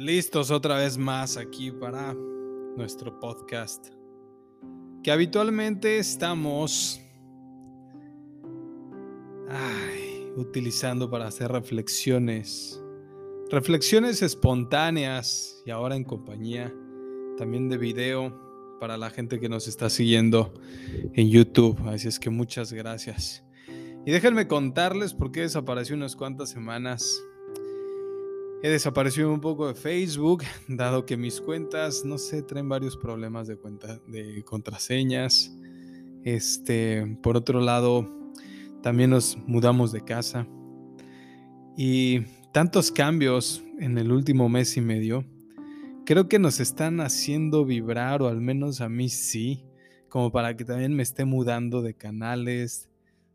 Listos otra vez más aquí para nuestro podcast. Que habitualmente estamos utilizando para hacer reflexiones. Reflexiones espontáneas y ahora en compañía también de video para la gente que nos está siguiendo en YouTube. Así es que muchas gracias. Y déjenme contarles por qué desapareció unas cuantas semanas He desaparecido un poco de Facebook, dado que mis cuentas, no sé, traen varios problemas de, cuenta, de contraseñas. Este, por otro lado, también nos mudamos de casa. Y tantos cambios en el último mes y medio, creo que nos están haciendo vibrar, o al menos a mí sí, como para que también me esté mudando de canales,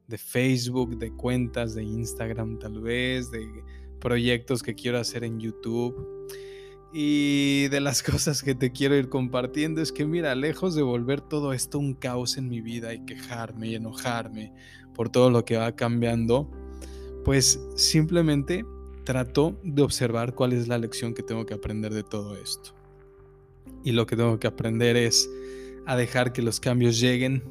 de Facebook, de cuentas, de Instagram tal vez, de proyectos que quiero hacer en YouTube. Y de las cosas que te quiero ir compartiendo es que mira, lejos de volver todo esto un caos en mi vida y quejarme y enojarme por todo lo que va cambiando, pues simplemente trato de observar cuál es la lección que tengo que aprender de todo esto. Y lo que tengo que aprender es a dejar que los cambios lleguen.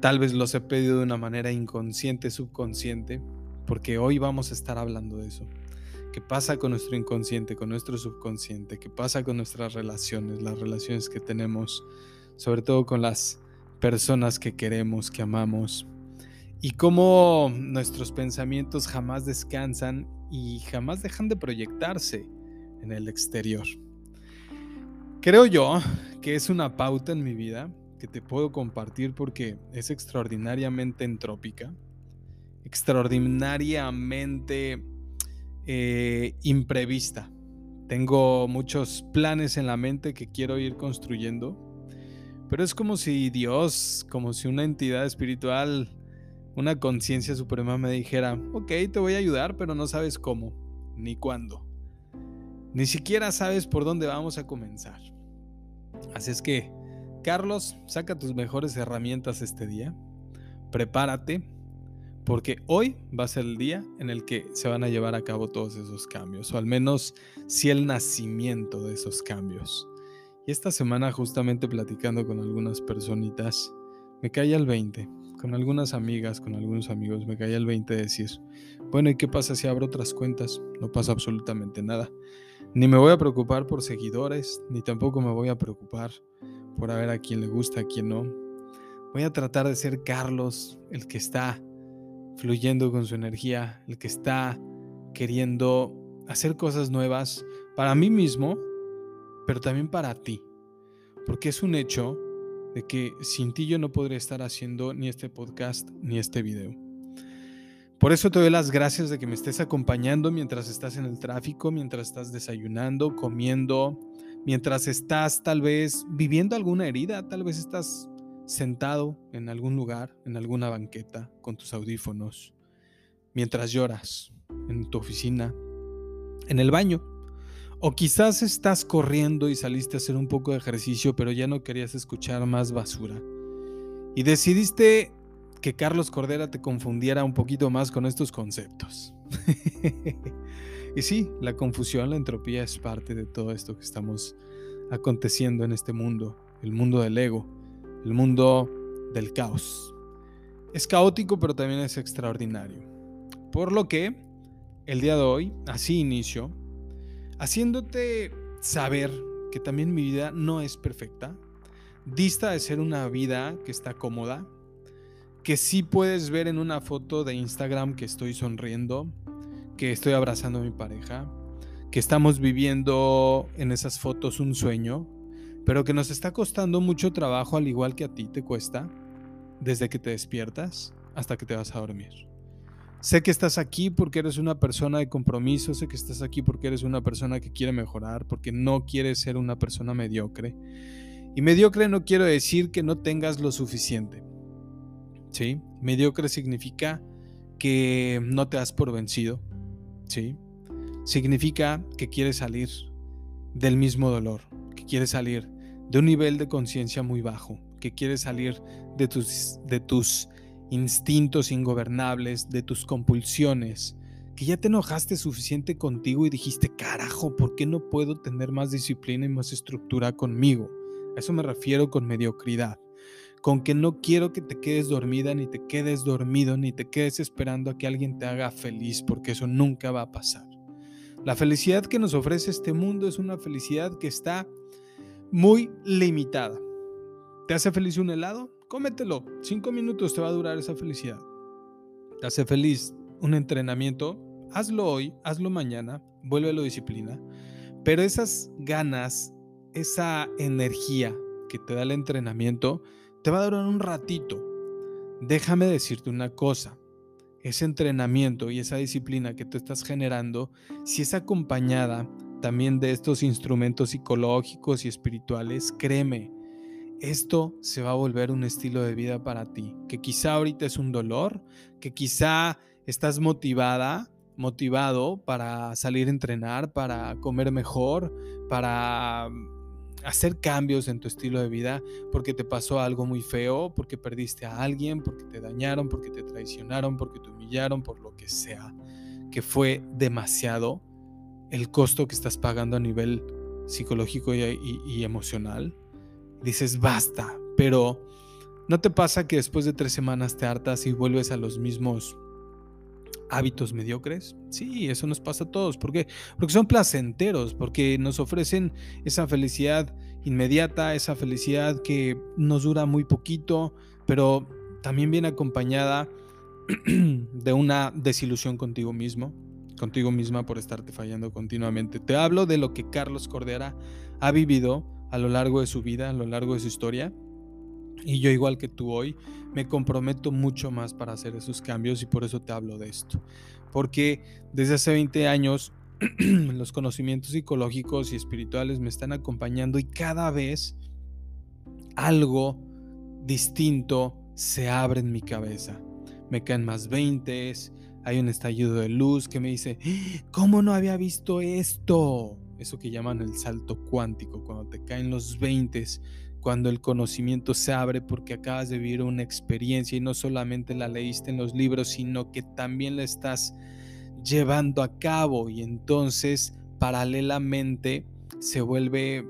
Tal vez los he pedido de una manera inconsciente, subconsciente, porque hoy vamos a estar hablando de eso. ¿Qué pasa con nuestro inconsciente, con nuestro subconsciente? ¿Qué pasa con nuestras relaciones, las relaciones que tenemos, sobre todo con las personas que queremos, que amamos? Y cómo nuestros pensamientos jamás descansan y jamás dejan de proyectarse en el exterior. Creo yo que es una pauta en mi vida que te puedo compartir porque es extraordinariamente entrópica extraordinariamente eh, imprevista. Tengo muchos planes en la mente que quiero ir construyendo, pero es como si Dios, como si una entidad espiritual, una conciencia suprema me dijera, ok, te voy a ayudar, pero no sabes cómo, ni cuándo. Ni siquiera sabes por dónde vamos a comenzar. Así es que, Carlos, saca tus mejores herramientas este día, prepárate, porque hoy va a ser el día en el que se van a llevar a cabo todos esos cambios, o al menos si el nacimiento de esos cambios. Y esta semana justamente platicando con algunas personitas, me caía el 20, con algunas amigas, con algunos amigos, me caía el 20 de decir, bueno, ¿y qué pasa si abro otras cuentas? No pasa absolutamente nada. Ni me voy a preocupar por seguidores, ni tampoco me voy a preocupar por a ver a quién le gusta, a quién no. Voy a tratar de ser Carlos, el que está fluyendo con su energía, el que está queriendo hacer cosas nuevas para mí mismo, pero también para ti. Porque es un hecho de que sin ti yo no podría estar haciendo ni este podcast ni este video. Por eso te doy las gracias de que me estés acompañando mientras estás en el tráfico, mientras estás desayunando, comiendo, mientras estás tal vez viviendo alguna herida, tal vez estás sentado en algún lugar, en alguna banqueta, con tus audífonos, mientras lloras, en tu oficina, en el baño. O quizás estás corriendo y saliste a hacer un poco de ejercicio, pero ya no querías escuchar más basura. Y decidiste que Carlos Cordera te confundiera un poquito más con estos conceptos. y sí, la confusión, la entropía es parte de todo esto que estamos aconteciendo en este mundo, el mundo del ego el mundo del caos. Es caótico, pero también es extraordinario. Por lo que el día de hoy, así inicio, haciéndote saber que también mi vida no es perfecta, dista de ser una vida que está cómoda, que sí puedes ver en una foto de Instagram que estoy sonriendo, que estoy abrazando a mi pareja, que estamos viviendo en esas fotos un sueño, pero que nos está costando mucho trabajo al igual que a ti te cuesta, desde que te despiertas hasta que te vas a dormir. Sé que estás aquí porque eres una persona de compromiso, sé que estás aquí porque eres una persona que quiere mejorar, porque no quieres ser una persona mediocre. Y mediocre no quiero decir que no tengas lo suficiente. ¿Sí? Mediocre significa que no te das por vencido. ¿Sí? Significa que quieres salir del mismo dolor, que quieres salir de un nivel de conciencia muy bajo, que quieres salir de tus, de tus instintos ingobernables, de tus compulsiones, que ya te enojaste suficiente contigo y dijiste, carajo, ¿por qué no puedo tener más disciplina y más estructura conmigo? A eso me refiero con mediocridad. Con que no quiero que te quedes dormida, ni te quedes dormido, ni te quedes esperando a que alguien te haga feliz, porque eso nunca va a pasar. La felicidad que nos ofrece este mundo es una felicidad que está muy limitada. ¿Te hace feliz un helado? Cómetelo. Cinco minutos te va a durar esa felicidad. ¿Te hace feliz un entrenamiento? hazlo hoy, hazlo mañana, vuélvelo disciplina, pero esas ganas, esa energía que te da el entrenamiento, te va a durar un ratito. Déjame decirte una cosa, ese entrenamiento y esa disciplina que tú estás generando, si es acompañada también de estos instrumentos psicológicos y espirituales, créeme, esto se va a volver un estilo de vida para ti, que quizá ahorita es un dolor, que quizá estás motivada, motivado para salir a entrenar, para comer mejor, para hacer cambios en tu estilo de vida porque te pasó algo muy feo, porque perdiste a alguien, porque te dañaron, porque te traicionaron, porque te humillaron, por lo que sea, que fue demasiado el costo que estás pagando a nivel psicológico y, emocional. Dices, basta, pero ¿no te pasa que después de tres semanas te hartas y vuelves a los mismos hábitos mediocres? Sí, eso nos pasa a todos. ¿Por qué? Porque son placenteros, porque nos ofrecen esa felicidad inmediata, esa felicidad que nos dura muy poquito, pero también viene acompañada de una desilusión contigo mismo, contigo misma por estarte fallando continuamente. Te hablo de lo que Carlos Cordera ha vivido a lo largo de su vida, a lo largo de su historia y yo igual que tú hoy, me comprometo mucho más para hacer esos cambios y por eso te hablo de esto. Porque desde hace 20 años los conocimientos psicológicos y espirituales me están acompañando y cada vez algo distinto se abre en mi cabeza. Me caen más 20, hay un estallido de luz que me dice, ¿cómo no había visto esto? Eso que llaman el salto cuántico, cuando te caen los 20 cuando el conocimiento se abre porque acabas de vivir una experiencia y no solamente la leíste en los libros, sino que también la estás llevando a cabo y entonces paralelamente se vuelve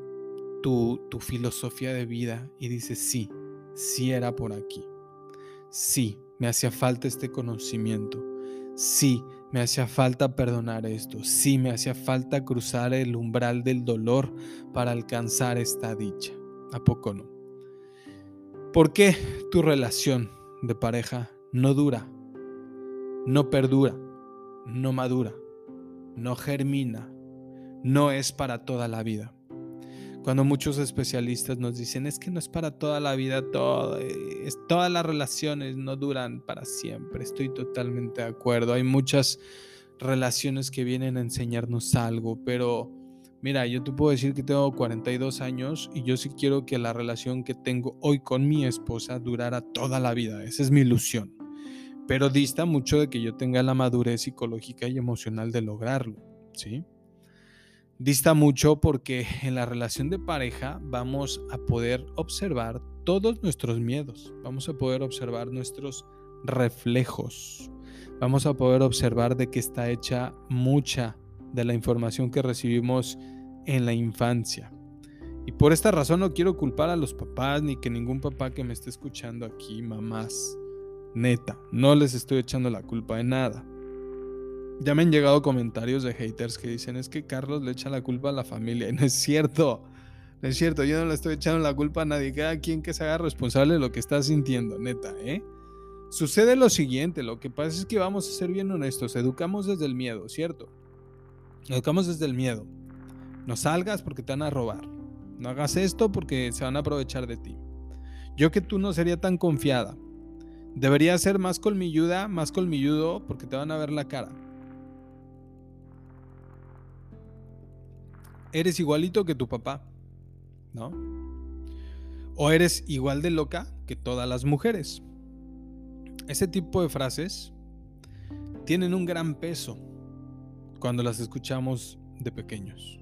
tu, tu filosofía de vida y dices, sí, sí era por aquí, sí, me hacía falta este conocimiento, sí, me hacía falta perdonar esto, sí, me hacía falta cruzar el umbral del dolor para alcanzar esta dicha. ¿A poco no? ¿Por qué tu relación de pareja no dura, no perdura, no madura, no germina, no es para toda la vida? Cuando muchos especialistas nos dicen es que no es para toda la vida, todas las relaciones no duran para siempre. Estoy totalmente de acuerdo. Hay muchas relaciones que vienen a enseñarnos algo, pero Mira, yo te puedo decir que tengo 42 años y yo sí quiero que la relación que tengo hoy con mi esposa durara toda la vida. Esa es mi ilusión. Pero dista mucho de que yo tenga la madurez psicológica y emocional de lograrlo, ¿sí? Dista mucho porque en la relación de pareja vamos a poder observar todos nuestros miedos, vamos a poder observar nuestros reflejos, vamos a poder observar de qué está hecha mucha de la información que recibimos en la infancia. Y por esta razón no quiero culpar a los papás ni que ningún papá que me esté escuchando aquí, mamás. Neta, no les estoy echando la culpa de nada. Ya me han llegado comentarios de haters que dicen es que Carlos le echa la culpa a la familia. Y no es cierto. No es cierto, yo no le estoy echando la culpa a nadie. Cada quien que se haga responsable de lo que está sintiendo, neta, ¿eh? Sucede lo siguiente, lo que pasa es que vamos a ser bien honestos, educamos desde el miedo, ¿cierto? Educamos desde el miedo. No salgas porque te van a robar. No hagas esto porque se van a aprovechar de ti. Yo que tú no sería tan confiada. Debería ser más colmilluda, más colmilludo porque te van a ver la cara. Eres igualito que tu papá, ¿no? O eres igual de loca que todas las mujeres. Ese tipo de frases tienen un gran peso cuando las escuchamos de pequeños.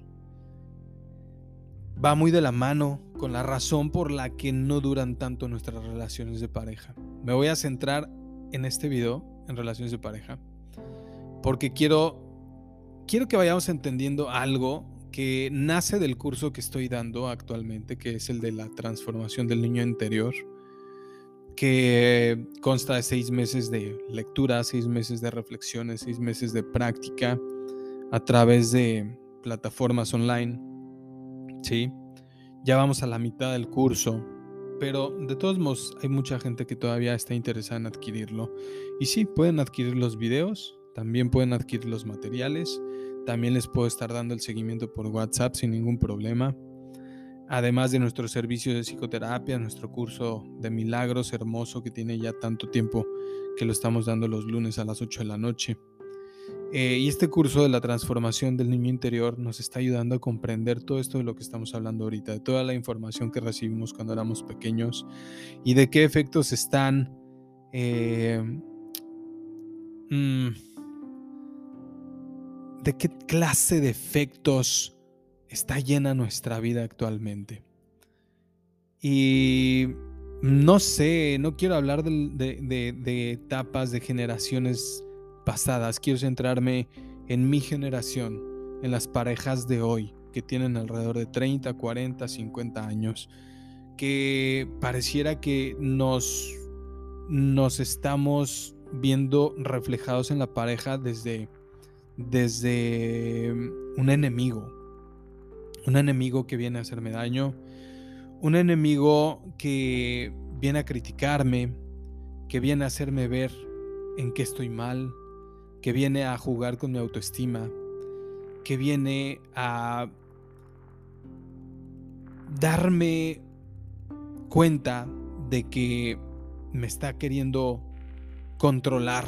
Va muy de la mano con la razón por la que no duran tanto nuestras relaciones de pareja. Me voy a centrar en este video en relaciones de pareja porque quiero, quiero que vayamos entendiendo algo que nace del curso que estoy dando actualmente, que es el de la transformación del niño interior, que consta de seis meses de lectura, seis meses de reflexiones, seis meses de práctica a través de plataformas online. ¿Sí? Ya vamos a la mitad del curso, pero de todos modos hay mucha gente que todavía está interesada en adquirirlo. Y sí, pueden adquirir los videos, también pueden adquirir los materiales también les puedo estar dando el seguimiento por WhatsApp sin ningún problema. Además de nuestro servicio de psicoterapia, nuestro curso de milagros hermoso que tiene ya tanto tiempo que lo estamos dando los lunes a las 8 de la noche. Eh, y este curso de la transformación del niño interior nos está ayudando a comprender todo esto de lo que estamos hablando ahorita, de toda la información que recibimos cuando éramos pequeños y de qué efectos están eh, mm, de qué clase de efectos está llena nuestra vida actualmente. Y no sé, no quiero hablar de, etapas de generaciones pasadas, quiero centrarme en mi generación, en las parejas de hoy, que tienen alrededor de 30, 40, 50 años, que pareciera que nos, nos estamos viendo reflejados en la pareja desde desde un enemigo, un enemigo que viene a hacerme daño, un enemigo que viene a criticarme, que viene a hacerme ver en qué estoy mal, que viene a jugar con mi autoestima, que viene a darme cuenta de que me está queriendo controlar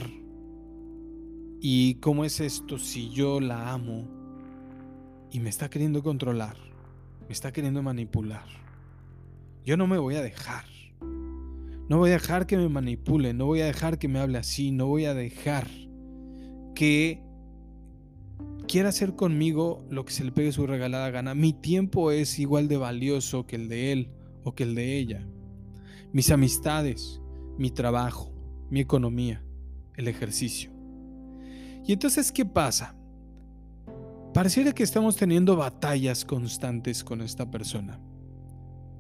¿Y cómo es esto si yo la amo y me está queriendo controlar? Me está queriendo manipular. Yo no me voy a dejar. No voy a dejar que me manipule, no voy a dejar que me hable así, no voy a dejar que quiera hacer conmigo lo que se le pegue su regalada gana. Mi tiempo es igual de valioso que el de él o que el de ella. Mis amistades, mi trabajo, mi economía, el ejercicio. Y entonces, ¿qué pasa? Pareciera que estamos teniendo batallas constantes con esta persona.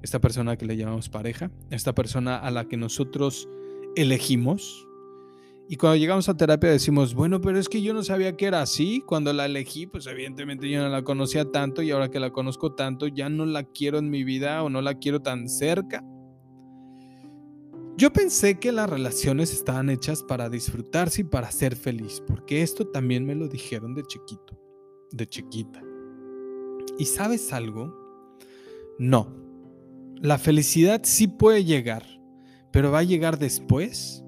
Esta persona que le llamamos pareja, esta persona a la que nosotros elegimos. Y cuando llegamos a terapia decimos, bueno, pero es que yo no sabía que era así. Cuando la elegí, pues evidentemente yo no la conocía tanto y ahora que la conozco tanto, ya no la quiero en mi vida o no la quiero tan cerca. Yo pensé que las relaciones estaban hechas para disfrutarse y para ser feliz, porque esto también me lo dijeron de chiquito, de chiquita. ¿Y sabes algo? No. La felicidad sí puede llegar, pero va a llegar después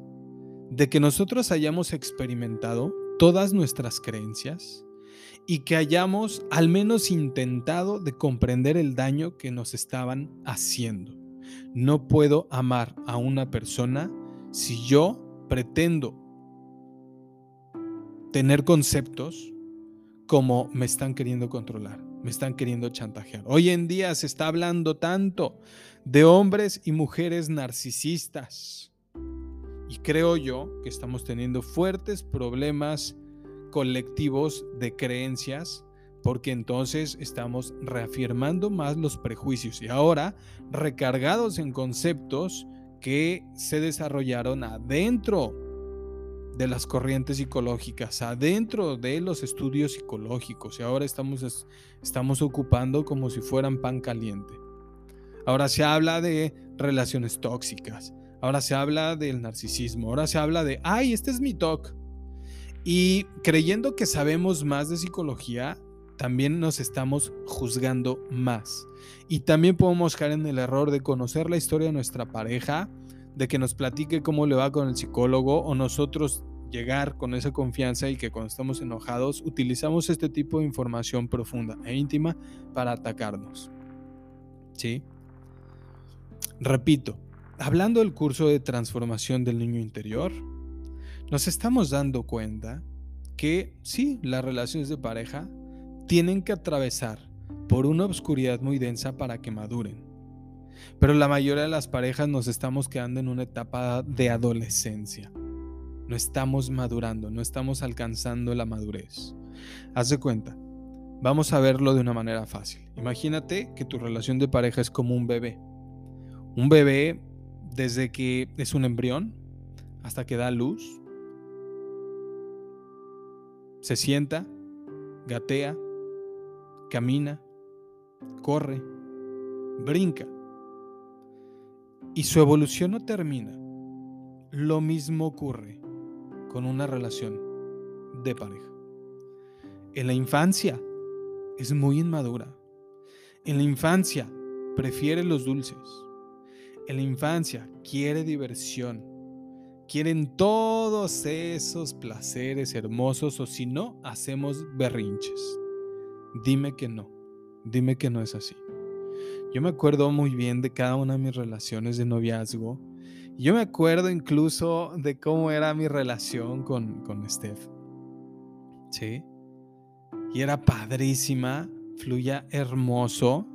de que nosotros hayamos experimentado todas nuestras creencias y que hayamos al menos intentado de comprender el daño que nos estaban haciendo. No puedo amar a una persona si yo pretendo tener conceptos como me están queriendo controlar, me están queriendo chantajear. Hoy en día se está hablando tanto de hombres y mujeres narcisistas. Y creo yo que estamos teniendo fuertes problemas colectivos de creencias porque entonces estamos reafirmando más los prejuicios y ahora recargados en conceptos que se desarrollaron adentro de las corrientes psicológicas, adentro de los estudios psicológicos y ahora estamos, estamos ocupando como si fueran pan caliente. Ahora se habla de relaciones tóxicas, ahora se habla del narcisismo, ahora se habla de, ay, este es mi TOC. Y creyendo que sabemos más de psicología, también nos estamos juzgando más. Y también podemos caer en el error de conocer la historia de nuestra pareja, de que nos platique cómo le va con el psicólogo o nosotros llegar con esa confianza y que cuando estamos enojados utilizamos este tipo de información profunda e íntima para atacarnos. ¿Sí? Repito, hablando del curso de transformación del niño interior, nos estamos dando cuenta que sí, las relaciones de pareja tienen que atravesar por una oscuridad muy densa para que maduren. Pero la mayoría de las parejas nos estamos quedando en una etapa de adolescencia. no estamos madurando, no estamos alcanzando la madurez. Haz de cuenta, vamos a verlo de una manera fácil. Imagínate que tu relación de pareja es como un bebé. Un bebé, desde que es un embrión hasta que da luz, se sienta, gatea, camina, corre, brinca. Y su evolución no termina. Lo mismo ocurre con una relación de pareja. En la infancia es muy inmadura. En la infancia prefiere los dulces. En la infancia quiere diversión. Quieren todos esos placeres hermosos o si no, hacemos berrinches. Dime que no. Dime que no es así. Yo me acuerdo muy bien de cada una de mis relaciones de noviazgo. Yo me acuerdo incluso de cómo era mi relación con, con Steph. ¿Sí? Y era padrísima, fluía hermoso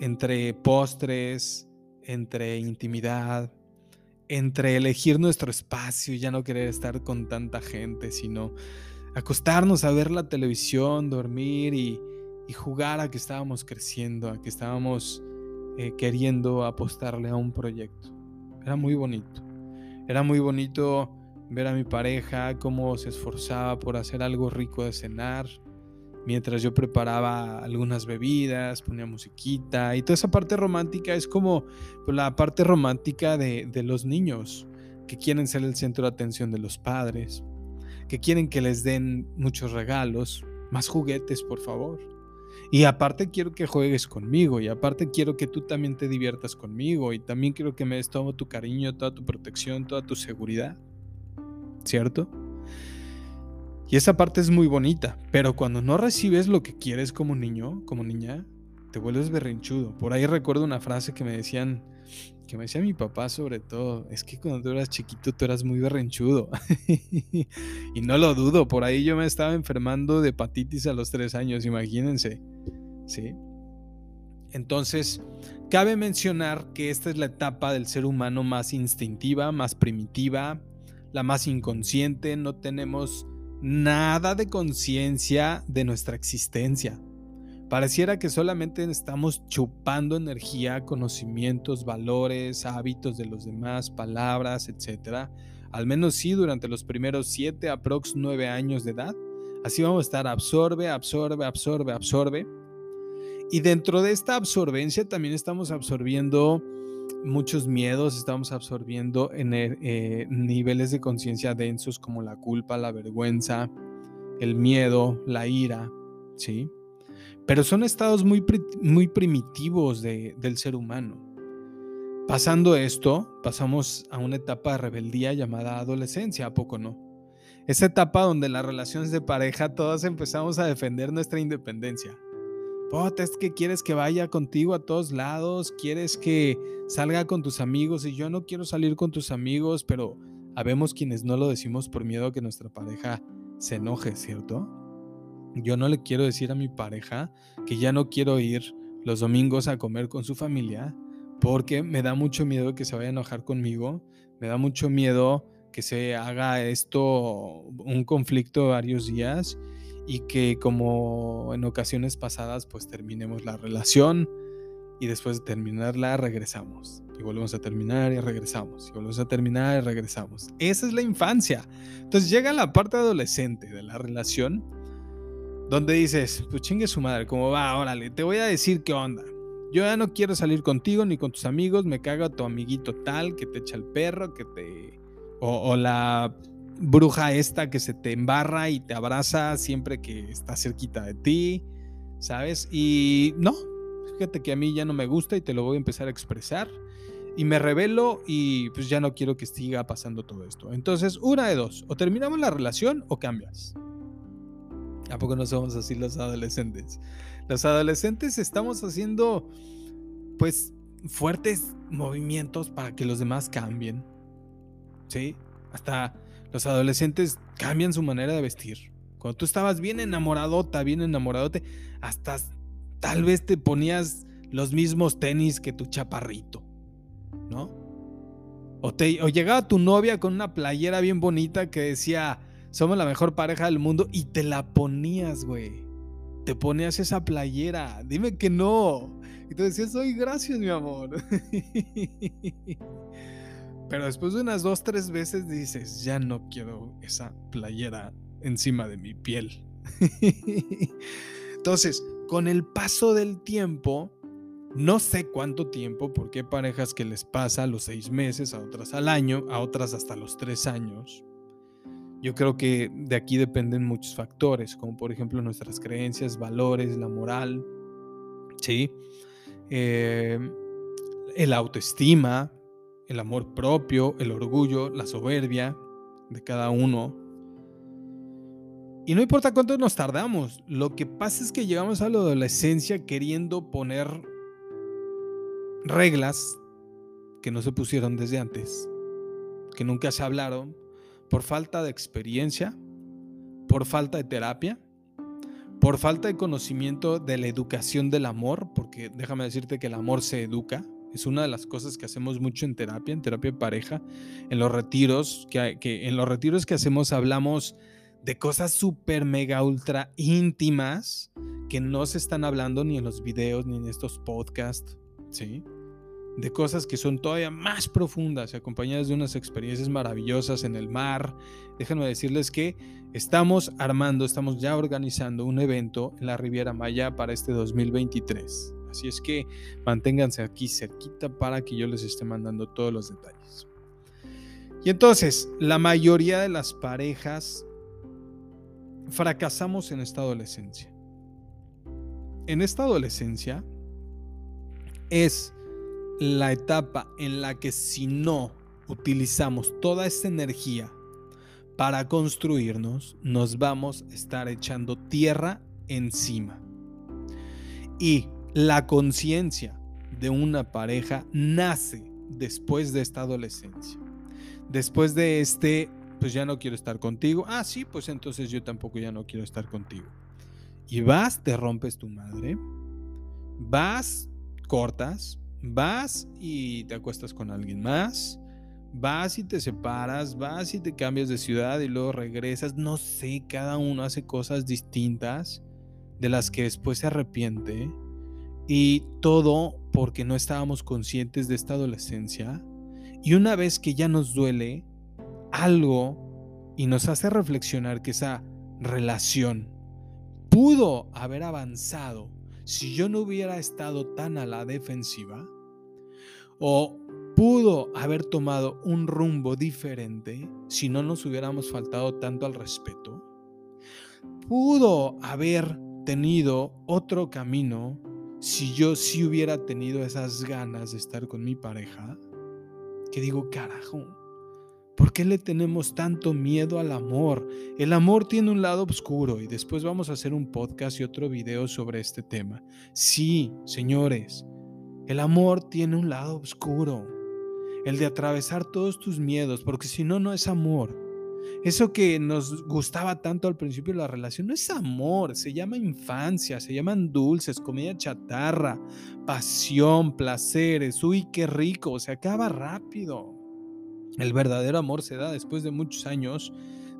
entre postres, entre intimidad, entre elegir nuestro espacio y ya no querer estar con tanta gente, sino acostarnos a ver la televisión, dormir y, jugar a que estábamos creciendo, a que estábamos eh, queriendo apostarle a un proyecto. Era muy bonito. Era muy bonito ver a mi pareja cómo se esforzaba por hacer algo rico de cenar, mientras yo preparaba algunas bebidas, ponía musiquita y toda esa parte romántica es como la parte romántica de, de los niños que quieren ser el centro de atención de los padres que quieren que les den muchos regalos, más juguetes, por favor. Y aparte quiero que juegues conmigo y aparte quiero que tú también te diviertas conmigo y también quiero que me des todo tu cariño, toda tu protección, toda tu seguridad. ¿Cierto? Y esa parte es muy bonita, pero cuando no recibes lo que quieres como niño, como niña, te vuelves berrinchudo. Por ahí recuerdo una frase que me decían, que me decía mi papá sobre todo, es que cuando tú eras chiquito tú eras muy berrinchudo. y no lo dudo, por ahí yo me estaba enfermando de hepatitis a los tres años, imagínense. ¿Sí? Entonces, cabe mencionar que esta es la etapa del ser humano más instintiva, más primitiva, la más inconsciente, no tenemos nada de conciencia de nuestra existencia. Pareciera que solamente estamos chupando energía, conocimientos, valores, hábitos de los demás, palabras, etc. Al menos sí durante los primeros 7 aprox 9 años de edad. Así vamos a estar absorbe, absorbe, absorbe, absorbe. Y dentro de esta absorbencia también estamos absorbiendo muchos miedos, estamos absorbiendo en eh, niveles de conciencia densos como la culpa, la vergüenza, el miedo, la ira, ¿sí? Pero son estados muy, muy primitivos del ser humano. Pasando esto, pasamos a una etapa de rebeldía llamada adolescencia, ¿a poco no? Esa etapa donde las relaciones de pareja todos empezamos a defender nuestra independencia. Pota, es que quieres que vaya contigo a todos lados, quieres que salga con tus amigos y yo no quiero salir con tus amigos, pero habemos quienes no lo decimos por miedo a que nuestra pareja se enoje, ¿cierto? Yo no le quiero decir a mi pareja que ya no quiero ir los domingos a comer con su familia porque me da mucho miedo que se vaya a enojar conmigo, me da mucho miedo que se haga esto un conflicto de varios días y que como en ocasiones pasadas pues terminemos la relación y después de terminarla regresamos y volvemos a terminar y regresamos y volvemos a terminar y regresamos. Esa es la infancia. Entonces llega la parte adolescente de la relación donde dices, pues chingue su madre, como va, órale, te voy a decir qué onda. Yo ya no quiero salir contigo ni con tus amigos, me caga tu amiguito tal que te echa el perro, que te... O, la bruja esta que se te embarra y te abraza siempre que está cerquita de ti, ¿sabes? Y no, fíjate que a mí ya no me gusta y te lo voy a empezar a expresar. Y me revelo y pues ya no quiero que siga pasando todo esto. Entonces, una de dos, o terminamos la relación o cambias. ¿A poco no somos así los adolescentes? Los adolescentes estamos haciendo, pues, fuertes movimientos para que los demás cambien. ¿Sí? Hasta los adolescentes cambian su manera de vestir. Cuando tú estabas bien enamoradota, bien enamoradote, hasta tal vez te ponías los mismos tenis que tu chaparrito, ¿no? O, te, o llegaba tu novia con una playera bien bonita que decía, somos la mejor pareja del mundo y te la ponías, güey. Te ponías esa playera. Dime que no. Y tú decías, ¡ay, gracias, mi amor! Pero después de unas dos, tres veces dices, ya no quiero esa playera encima de mi piel. Entonces, con el paso del tiempo, no sé cuánto tiempo, porque hay parejas que les pasa a los seis meses, a otras al año, a otras hasta los tres años. Yo creo que de aquí dependen muchos factores, como por ejemplo nuestras creencias, valores, la moral, ¿sí? Eh, el autoestima, el amor propio, el orgullo, la soberbia de cada uno. Y no importa cuánto nos tardamos, lo que pasa es que llegamos a la adolescencia queriendo poner reglas que no se pusieron desde antes, que nunca se hablaron, por falta de experiencia, por falta de terapia, por falta de conocimiento de la educación del amor, porque déjame decirte que el amor se educa, es una de las cosas que hacemos mucho en terapia, en terapia de pareja, en los retiros, que, que en los retiros que hacemos hablamos de cosas súper, mega, ultra íntimas que no se están hablando ni en los videos ni en estos podcasts, ¿sí? de cosas que son todavía más profundas y acompañadas de unas experiencias maravillosas en el mar. Déjenme decirles que estamos armando, estamos ya organizando un evento en la Riviera Maya para este 2023. Así es que manténganse aquí cerquita para que yo les esté mandando todos los detalles. Y entonces, la mayoría de las parejas fracasamos en esta adolescencia. En esta adolescencia es la etapa en la que si no utilizamos toda esa energía para construirnos, nos vamos a estar echando tierra encima. Y la conciencia de una pareja nace después de esta adolescencia. Después de este, pues ya no quiero estar contigo. Ah, sí, pues entonces yo tampoco ya no quiero estar contigo. Y vas, te rompes tu madre. Vas, cortas, vas y te acuestas con alguien más, vas y te separas, vas y te cambias de ciudad y luego regresas, no sé, cada uno hace cosas distintas de las que después se arrepiente y todo porque no estábamos conscientes de esta adolescencia. Y una vez que ya nos duele algo y nos hace reflexionar que esa relación pudo haber avanzado si yo no hubiera estado tan a la defensiva, o pudo haber tomado un rumbo diferente si no nos hubiéramos faltado tanto al respeto, pudo haber tenido otro camino si yo sí hubiera tenido esas ganas de estar con mi pareja, que digo, carajo, ¿Por qué le tenemos tanto miedo al amor? El amor tiene un lado oscuro y después vamos a hacer un podcast y otro video sobre este tema. Sí, señores, el amor tiene un lado oscuro. El de atravesar todos tus miedos, porque si no, no es amor. Eso que nos gustaba tanto al principio de la relación no es amor, se llama infancia, se llaman dulces, comida chatarra, pasión, placeres, uy, qué rico, se acaba rápido. El verdadero amor se da después de muchos años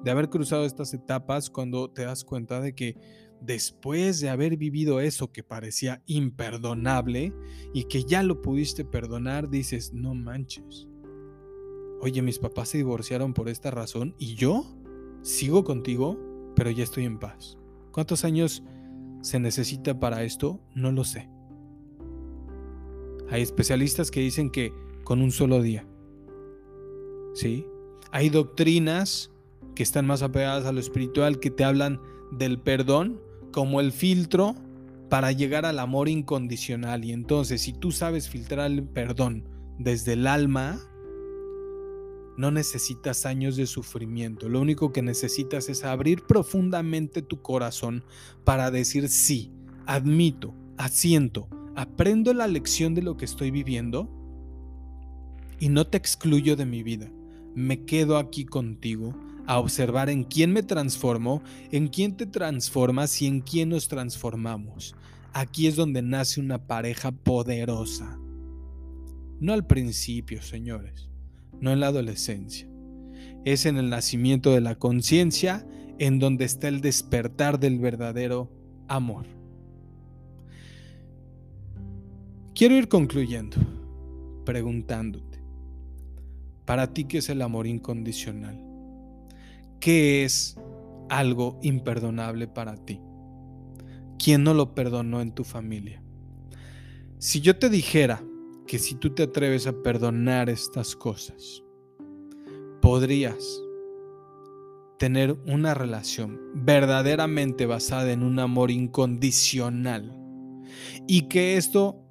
de haber cruzado estas etapas cuando te das cuenta de que después de haber vivido eso que parecía imperdonable y que ya lo pudiste perdonar, dices, no manches. Oye, mis papás se divorciaron por esta razón y yo sigo contigo, pero ya estoy en paz. ¿Cuántos años se necesita para esto? No lo sé. Hay especialistas que dicen que con un solo día. ¿sí? Hay doctrinas que están más apegadas a lo espiritual que te hablan del perdón como el filtro para llegar al amor incondicional. Y entonces, si tú sabes filtrar el perdón desde el alma, no necesitas años de sufrimiento. Lo único que necesitas es abrir profundamente tu corazón para decir sí, admito, asiento, aprendo la lección de lo que estoy viviendo y no te excluyo de mi vida me quedo aquí contigo a observar en quién me transformo, en quién te transformas y en quién nos transformamos. Aquí es donde nace una pareja poderosa. No al principio, señores. No en la adolescencia. Es en el nacimiento de la conciencia en donde está el despertar del verdadero amor. Quiero ir concluyendo preguntándote, para ti, ¿qué es el amor incondicional? ¿Qué es algo imperdonable para ti? ¿Quién no lo perdonó en tu familia? Si yo te dijera que si tú te atreves a perdonar estas cosas, podrías tener una relación verdaderamente basada en un amor incondicional y que esto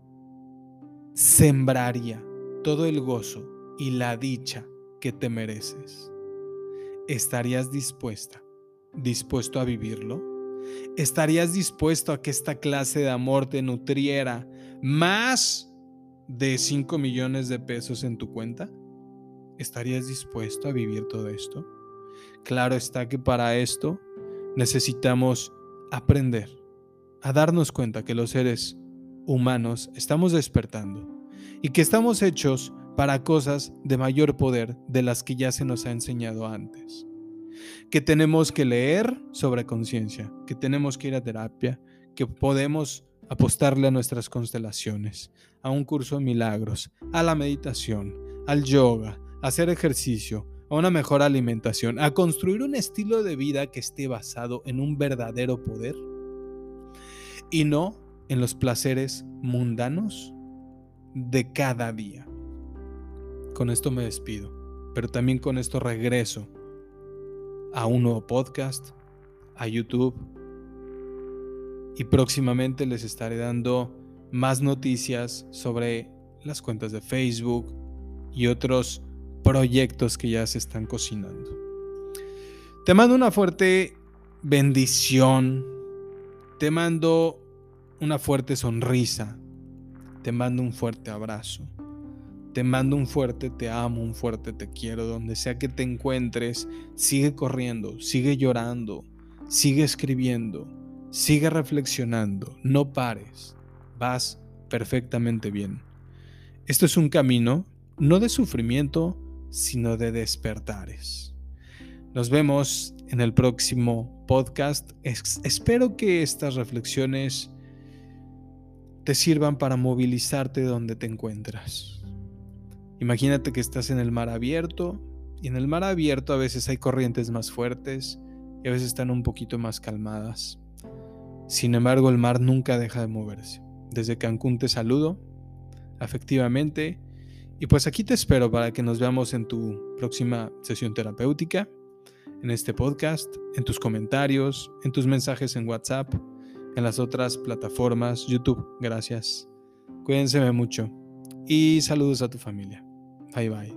sembraría todo el gozo y la dicha que te mereces. ¿Estarías dispuesta, dispuesto a vivirlo? ¿Estarías dispuesto a que esta clase de amor te nutriera más de 5 millones de pesos en tu cuenta? ¿Estarías dispuesto a vivir todo esto? Claro está que para esto necesitamos aprender a darnos cuenta que los seres humanos estamos despertando y que estamos hechos para cosas de mayor poder de las que ya se nos ha enseñado antes. Que tenemos que leer sobre conciencia, que tenemos que ir a terapia, que podemos apostarle a nuestras constelaciones, a un curso de milagros, a la meditación, al yoga, a hacer ejercicio, a una mejor alimentación, a construir un estilo de vida que esté basado en un verdadero poder y no en los placeres mundanos de cada día. Con esto me despido, pero también con esto regreso a un nuevo podcast, a YouTube y próximamente les estaré dando más noticias sobre las cuentas de Facebook y otros proyectos que ya se están cocinando. Te mando una fuerte bendición, te mando una fuerte sonrisa, te mando un fuerte abrazo, te mando un fuerte te amo, un fuerte te quiero, donde sea que te encuentres, sigue corriendo, sigue llorando, sigue escribiendo Sigue reflexionando, no pares, vas perfectamente bien. Esto es un camino no de sufrimiento, sino de despertares. Nos vemos en el próximo podcast. espero que estas reflexiones te sirvan para movilizarte donde te encuentras. Imagínate que estás en el mar abierto y en el mar abierto a veces hay corrientes más fuertes y a veces están un poquito más calmadas. Sin embargo, el mar nunca deja de moverse. Desde Cancún te saludo, afectivamente, y pues aquí te espero para que nos veamos en tu próxima sesión terapéutica, en este podcast, en tus comentarios, en tus mensajes en WhatsApp, en las otras plataformas, YouTube. Gracias. Cuídense mucho y saludos a tu familia. Bye bye.